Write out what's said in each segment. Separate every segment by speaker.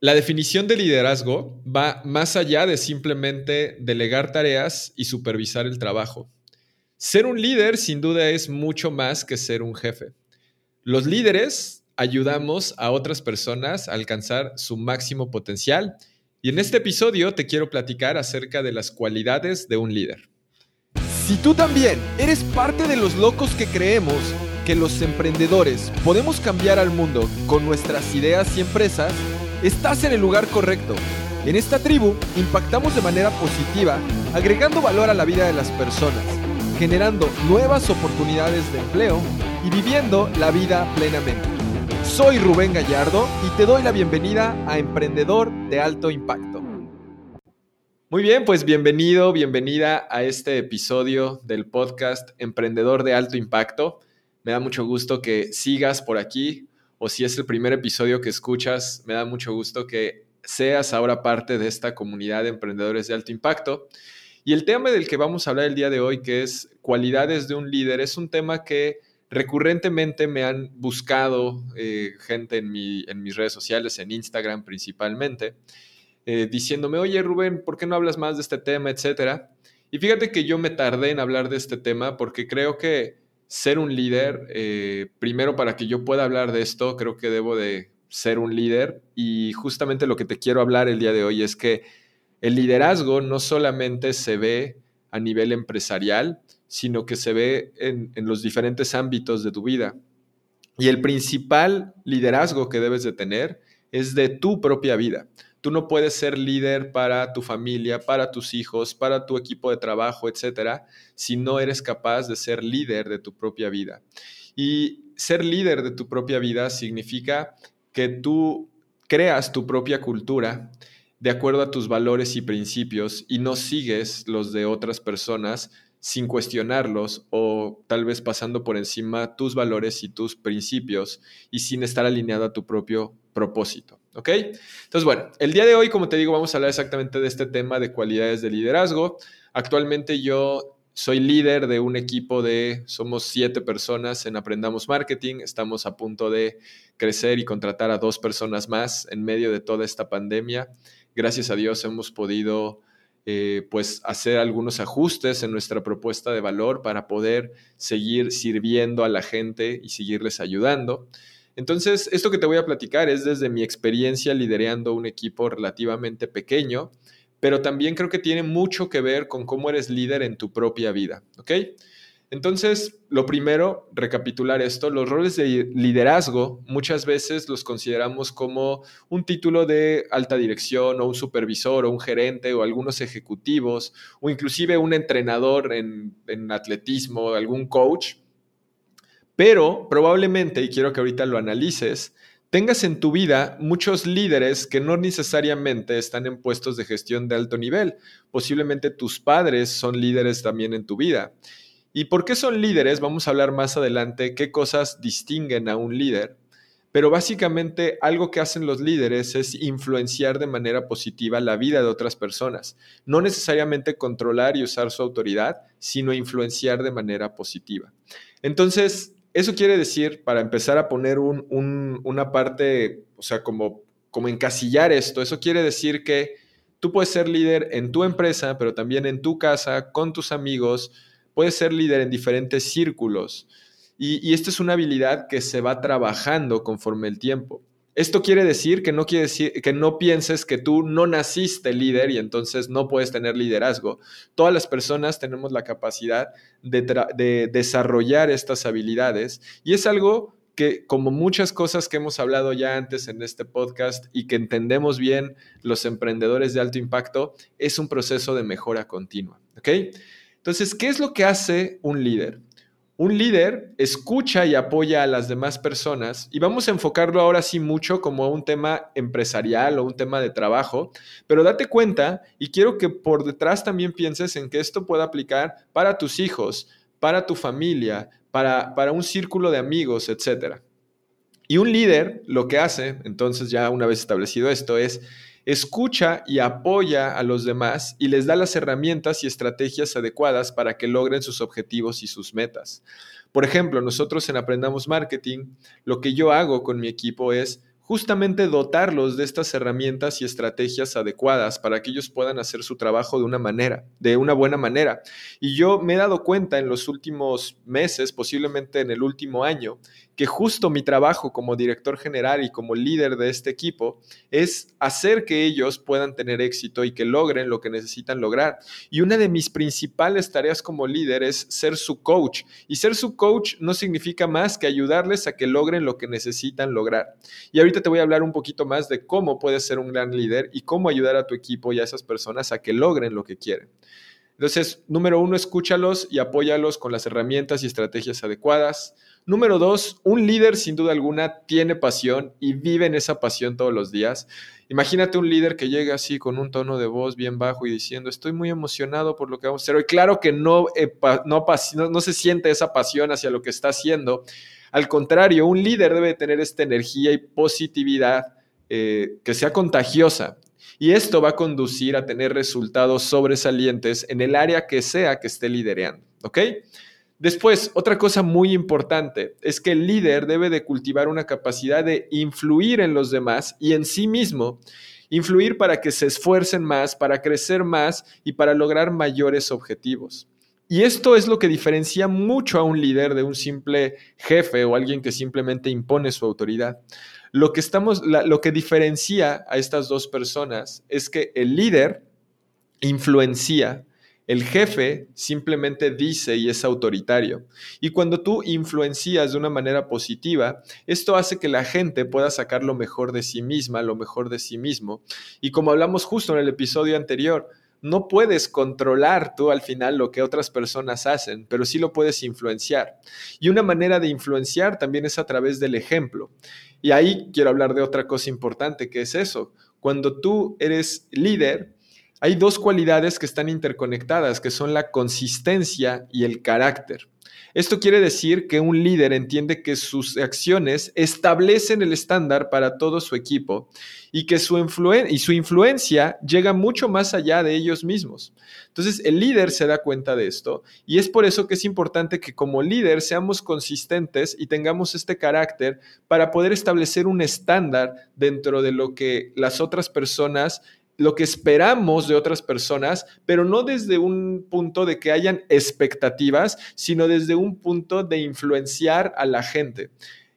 Speaker 1: La definición de liderazgo va más allá de simplemente delegar tareas y supervisar el trabajo. Ser un líder sin duda es mucho más que ser un jefe. Los líderes ayudamos a otras personas a alcanzar su máximo potencial y en este episodio te quiero platicar acerca de las cualidades de un líder.
Speaker 2: Si tú también eres parte de los locos que creemos que los emprendedores podemos cambiar al mundo con nuestras ideas y empresas, estás en el lugar correcto. En esta tribu impactamos de manera positiva, agregando valor a la vida de las personas, generando nuevas oportunidades de empleo y viviendo la vida plenamente. Soy Rubén Gallardo y te doy la bienvenida a Emprendedor de Alto Impacto.
Speaker 1: Muy bien, pues bienvenido, bienvenida a este episodio del podcast Emprendedor de Alto Impacto. Me da mucho gusto que sigas por aquí o si es el primer episodio que escuchas, me da mucho gusto que seas ahora parte de esta comunidad de emprendedores de alto impacto. Y el tema del que vamos a hablar el día de hoy, que es cualidades de un líder, es un tema que recurrentemente me han buscado eh, gente en, mis redes sociales, en Instagram principalmente, eh, diciéndome, oye Rubén, ¿por qué no hablas más de este tema, etcétera? Y fíjate que yo me tardé en hablar de este tema porque creo que ser un líder, eh, primero para que yo pueda hablar de esto, creo que debo de ser un líder y justamente lo que te quiero hablar el día de hoy es que el liderazgo no solamente se ve a nivel empresarial, sino que se ve en, en los diferentes ámbitos de tu vida. Y el principal liderazgo que debes de tener es de tu propia vida. Tú no puedes ser líder para tu familia, para tus hijos, para tu equipo de trabajo, etcétera, si no eres capaz de ser líder de tu propia vida. Y ser líder de tu propia vida significa que tú creas tu propia cultura de acuerdo a tus valores y principios y no sigues los de otras personas sin cuestionarlos o tal vez pasando por encima tus valores y tus principios y sin estar alineado a tu propio propósito. ¿Ok? Entonces, bueno, el día de hoy, como te digo, vamos a hablar exactamente de este tema de cualidades de liderazgo. Actualmente yo soy líder de un equipo de, somos siete personas en Aprendamos Marketing. Estamos a punto de crecer y contratar a dos personas más en medio de toda esta pandemia. Gracias a Dios hemos podido eh, pues hacer algunos ajustes en nuestra propuesta de valor para poder seguir sirviendo a la gente y seguirles ayudando. Entonces, esto que te voy a platicar es desde mi experiencia liderando un equipo relativamente pequeño, pero también creo que tiene mucho que ver con cómo eres líder en tu propia vida. Entonces, lo primero, recapitular esto, los roles de liderazgo muchas veces los consideramos como un título de alta dirección o un supervisor o un gerente o algunos ejecutivos o inclusive un entrenador en, en atletismo, algún coach, pero probablemente, y quiero que ahorita lo analices, tengas en tu vida muchos líderes que no necesariamente están en puestos de gestión de alto nivel. Posiblemente tus padres son líderes también en tu vida. ¿Y por qué son líderes? Vamos a hablar más adelante qué cosas distinguen a un líder. Pero básicamente algo que hacen los líderes es influenciar de manera positiva la vida de otras personas. No necesariamente controlar y usar su autoridad, sino influenciar de manera positiva. Entonces, eso quiere decir, para empezar a poner una parte, o sea, como, como encasillar esto, eso quiere decir que tú puedes ser líder en tu empresa, pero también en tu casa, con tus amigos, puedes ser líder en diferentes círculos. Y, y esta es una habilidad que se va trabajando conforme el tiempo. Esto quiere decir que no quiere que no pienses que tú no naciste líder y entonces no puedes tener liderazgo. Todas las personas tenemos la capacidad de, desarrollar estas habilidades y es algo que como muchas cosas que hemos hablado ya antes en este podcast y que entendemos bien los emprendedores de alto impacto, es un proceso de mejora continua. ¿Ok? Entonces, ¿qué es lo que hace un líder? Un líder escucha y apoya a las demás personas y vamos a enfocarlo ahora sí mucho como un tema empresarial o un tema de trabajo, pero date cuenta y quiero que por detrás también pienses en que esto pueda aplicar para tus hijos, para tu familia, para, para un círculo de amigos, etc. Y un líder lo que hace, entonces ya una vez establecido esto, es escucha y apoya a los demás y les da las herramientas y estrategias adecuadas para que logren sus objetivos y sus metas. Por ejemplo, nosotros en Aprendamos Marketing, lo que yo hago con mi equipo es justamente dotarlos de estas herramientas y estrategias adecuadas para que ellos puedan hacer su trabajo de una manera, de una buena manera. Y yo me he dado cuenta en los últimos meses, posiblemente en el último año, que justo mi trabajo como director general y como líder de este equipo es hacer que ellos puedan tener éxito y que logren lo que necesitan lograr. Y una de mis principales tareas como líder es ser su coach. Y ser su coach no significa más que ayudarles a que logren lo que necesitan lograr. Y te voy a hablar un poquito más de cómo puedes ser un gran líder y cómo ayudar a tu equipo y a esas personas a que logren lo que quieren. Entonces, número uno, escúchalos y apóyalos con las herramientas y estrategias adecuadas. Número dos, un líder sin duda alguna tiene pasión y vive en esa pasión todos los días. Imagínate un líder que llega así con un tono de voz bien bajo y diciendo, estoy muy emocionado por lo que vamos a hacer hoy. Claro que no, eh, no, no, se siente esa pasión hacia lo que está haciendo. Al contrario, un líder debe tener esta energía y positividad eh, que sea contagiosa. Y esto va a conducir a tener resultados sobresalientes en el área que sea que esté liderando. ¿Ok? Después, otra cosa muy importante es que el líder debe de cultivar una capacidad de influir en los demás y en sí mismo, influir para que se esfuercen más, para crecer más y para lograr mayores objetivos. Y esto es lo que diferencia mucho a un líder de un simple jefe o alguien que simplemente impone su autoridad. Lo que, estamos, lo que diferencia a estas dos personas es que el líder influencia, el jefe simplemente dice y es autoritario. Y cuando tú influencias de una manera positiva, esto hace que la gente pueda sacar lo mejor de sí misma, lo mejor de sí mismo. Y como hablamos justo en el episodio anterior, no puedes controlar tú al final lo que otras personas hacen, pero sí lo puedes influenciar. Y una manera de influenciar también es a través del ejemplo. Y ahí quiero hablar de otra cosa importante, que es eso. Cuando tú eres líder, hay dos cualidades que están interconectadas, que son la consistencia y el carácter. Esto quiere decir que un líder entiende que sus acciones establecen el estándar para todo su equipo y que su, influencia llega mucho más allá de ellos mismos. Entonces, el líder se da cuenta de esto y es por eso que es importante que como líder seamos consistentes y tengamos este carácter para poder establecer un estándar dentro de lo que las otras personas lo que esperamos de otras personas, pero no desde un punto de que hayan expectativas, sino desde un punto de influenciar a la gente.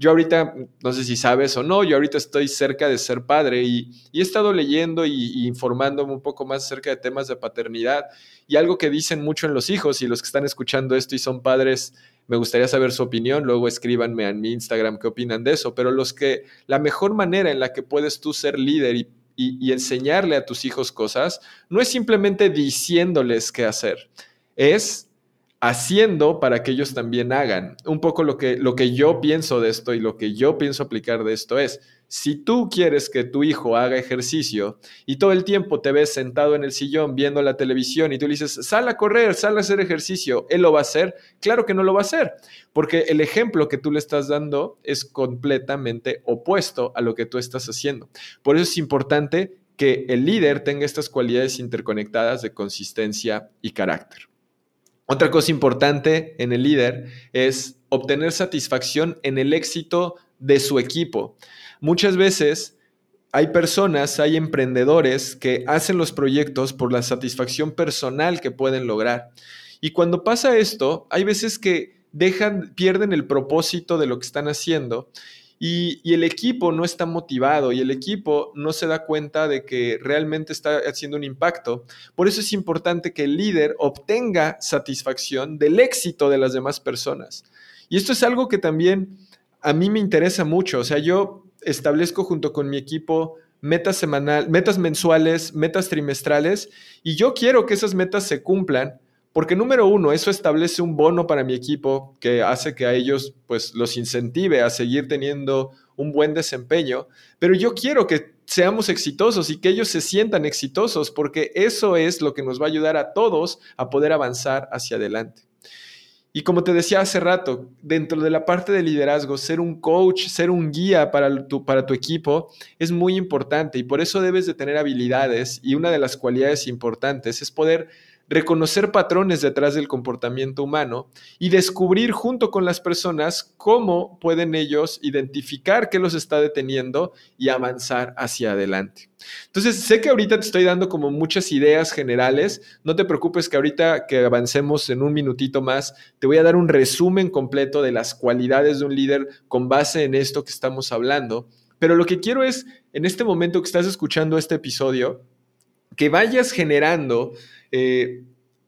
Speaker 1: Yo ahorita, no sé si sabes o no, yo ahorita estoy cerca de ser padre y, he estado leyendo y, informándome un poco más acerca de temas de paternidad y algo que dicen mucho en los hijos y los que están escuchando esto y son padres, me gustaría saber su opinión, luego escríbanme en mi Instagram qué opinan de eso, pero los que la mejor manera en la que puedes tú ser líder y y, enseñarle a tus hijos cosas, no es simplemente diciéndoles qué hacer, es haciendo para que ellos también hagan. Un poco lo que, lo que yo pienso de esto y lo que yo pienso aplicar de esto es, si tú quieres que tu hijo haga ejercicio y todo el tiempo te ves sentado en el sillón viendo la televisión y tú le dices, sal a correr, sal a hacer ejercicio, ¿él lo va a hacer? Claro que no lo va a hacer, porque el ejemplo que tú le estás dando es completamente opuesto a lo que tú estás haciendo. Por eso es importante que el líder tenga estas cualidades interconectadas de consistencia y carácter. Otra cosa importante en el líder es obtener satisfacción en el éxito de su equipo. Muchas veces hay personas, hay emprendedores que hacen los proyectos por la satisfacción personal que pueden lograr. Y cuando pasa esto, hay veces que dejan, pierden el propósito de lo que están haciendo y, el equipo no está motivado y el equipo no se da cuenta de que realmente está haciendo un impacto. Por eso es importante que el líder obtenga satisfacción del éxito de las demás personas. Y esto es algo que también a mí me interesa mucho. O sea, yo establezco junto con mi equipo metas semanal, metas mensuales, metas trimestrales y yo quiero que esas metas se cumplan porque número uno, eso establece un bono para mi equipo que hace que a ellos pues los incentive a seguir teniendo un buen desempeño, pero yo quiero que seamos exitosos y que ellos se sientan exitosos porque eso es lo que nos va a ayudar a todos a poder avanzar hacia adelante. Y como te decía hace rato, dentro de la parte de liderazgo, ser un coach, ser un guía para tu, para tu equipo es muy importante y por eso debes de tener habilidades y una de las cualidades importantes es poder reconocer patrones detrás del comportamiento humano y descubrir junto con las personas cómo pueden ellos identificar qué los está deteniendo y avanzar hacia adelante. Entonces, sé que ahorita te estoy dando como muchas ideas generales. No te preocupes que ahorita que avancemos en un minutito más, te voy a dar un resumen completo de las cualidades de un líder con base en esto que estamos hablando. Pero lo que quiero es, en este momento que estás escuchando este episodio, que vayas generando eh,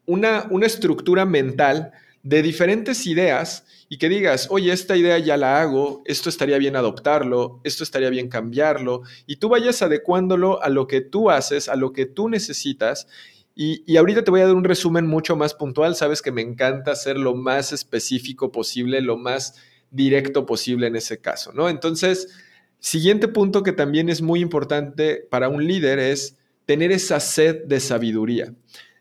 Speaker 1: una, una estructura mental de diferentes ideas y que digas, oye, esta idea ya la hago, esto estaría bien adoptarlo, esto estaría bien cambiarlo, y tú vayas adecuándolo a lo que tú haces, a lo que tú necesitas. Y, y, ahorita te voy a dar un resumen mucho más puntual, sabes que me encanta ser lo más específico posible, lo más directo posible en ese caso, ¿no? Entonces, siguiente punto que también es muy importante para un líder es tener esa sed de sabiduría.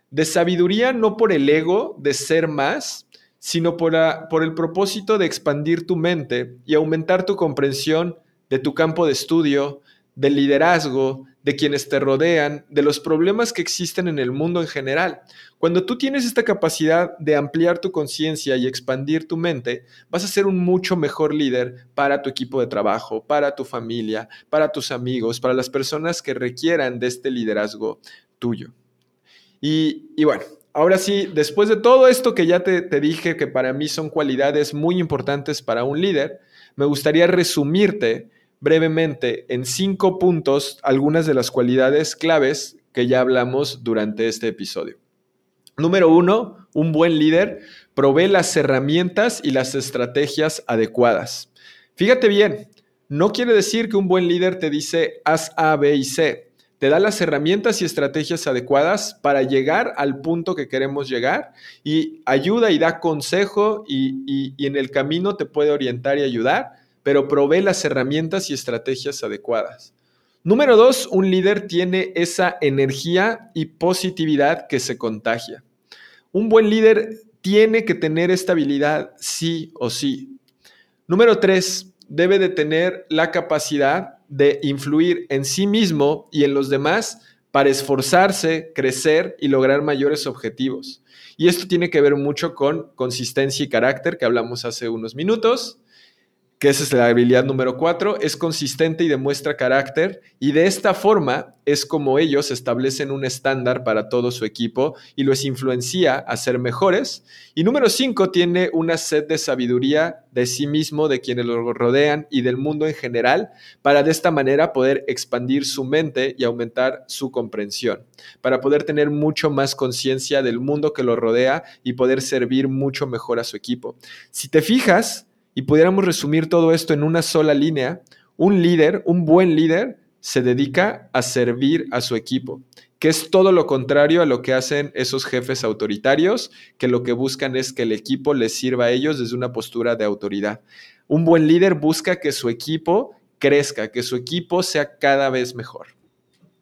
Speaker 1: De sabiduría no por el ego de ser más, sino por, por el propósito de expandir tu mente y aumentar tu comprensión de tu campo de estudio, del liderazgo, de quienes te rodean, de los problemas que existen en el mundo en general. Cuando tú tienes esta capacidad de ampliar tu conciencia y expandir tu mente, vas a ser un mucho mejor líder para tu equipo de trabajo, para tu familia, para tus amigos, para las personas que requieran de este liderazgo tuyo. Y, bueno, ahora sí, después de todo esto que ya te dije que para mí son cualidades muy importantes para un líder, me gustaría resumirte brevemente en cinco puntos algunas de las cualidades claves que ya hablamos durante este episodio. Número uno, un buen líder provee las herramientas y las estrategias adecuadas. Fíjate bien, no quiere decir que un buen líder te dice haz A, B y C te da las herramientas y estrategias adecuadas para llegar al punto que queremos llegar y ayuda y da consejo y, en el camino te puede orientar y ayudar, pero provee las herramientas y estrategias adecuadas. Número dos, un líder tiene esa energía y positividad que se contagia. Un buen líder tiene que tener estabilidad sí o sí. Número tres, debe de tener la capacidad de influir en sí mismo y en los demás para esforzarse, crecer y lograr mayores objetivos. Y esto tiene que ver mucho con consistencia y carácter, que hablamos hace unos minutos, que esa es la habilidad número cuatro, es consistente y demuestra carácter y de esta forma es como ellos establecen un estándar para todo su equipo y los influencia a ser mejores. Y número cinco, tiene una sed de sabiduría de sí mismo, de quienes lo rodean y del mundo en general, para de esta manera poder expandir su mente y aumentar su comprensión, para poder tener mucho más conciencia del mundo que lo rodea y poder servir mucho mejor a su equipo. Si te fijas, y pudiéramos resumir todo esto en una sola línea, un líder, un buen líder, se dedica a servir a su equipo, que es todo lo contrario a lo que hacen esos jefes autoritarios, que lo que buscan es que el equipo les sirva a ellos desde una postura de autoridad. Un buen líder busca que su equipo crezca, que su equipo sea cada vez mejor.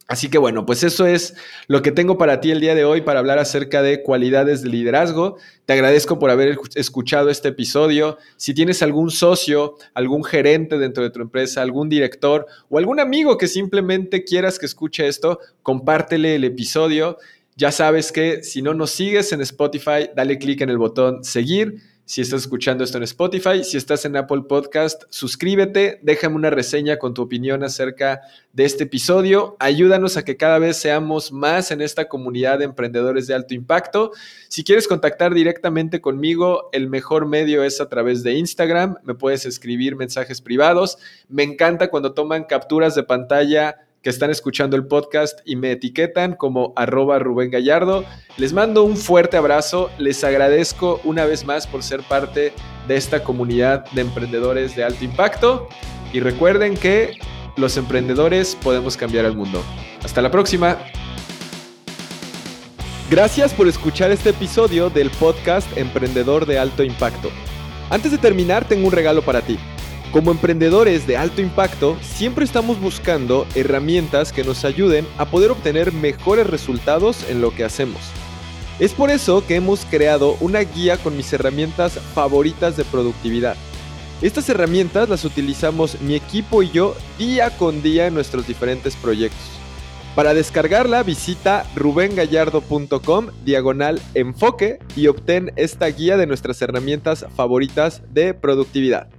Speaker 1: Así que bueno, pues eso es lo que tengo para ti el día de hoy para hablar acerca de cualidades de liderazgo. Te agradezco por haber escuchado este episodio. Si tienes algún socio, algún gerente dentro de tu empresa, algún director o algún amigo que simplemente quieras que escuche esto, compártele el episodio. Ya sabes que si no nos sigues en Spotify, dale clic en el botón seguir si estás escuchando esto en Spotify, si estás en Apple Podcast, suscríbete, déjame una reseña con tu opinión acerca de este episodio. Ayúdanos a que cada vez seamos más en esta comunidad de emprendedores de alto impacto. Si quieres contactar directamente conmigo, el mejor medio es a través de Instagram. Me puedes escribir mensajes privados. Me encanta cuando toman capturas de pantalla que están escuchando el podcast y me etiquetan como arroba Rubén Gallardo. Les mando un fuerte abrazo, les agradezco una vez más por ser parte de esta comunidad de emprendedores de alto impacto y recuerden que los emprendedores podemos cambiar el mundo. Hasta la próxima. Gracias por escuchar este episodio del podcast Emprendedor de Alto Impacto. Antes de terminar, tengo un regalo para ti. Como emprendedores de alto impacto, siempre estamos buscando herramientas que nos ayuden a poder obtener mejores resultados en lo que hacemos. Es por eso que hemos creado una guía con mis herramientas favoritas de productividad. Estas herramientas las utilizamos mi equipo y yo día con día en nuestros diferentes proyectos.
Speaker 2: Para descargarla visita rubengallardo.com diagonal enfoque y obtén esta guía de nuestras herramientas favoritas de productividad.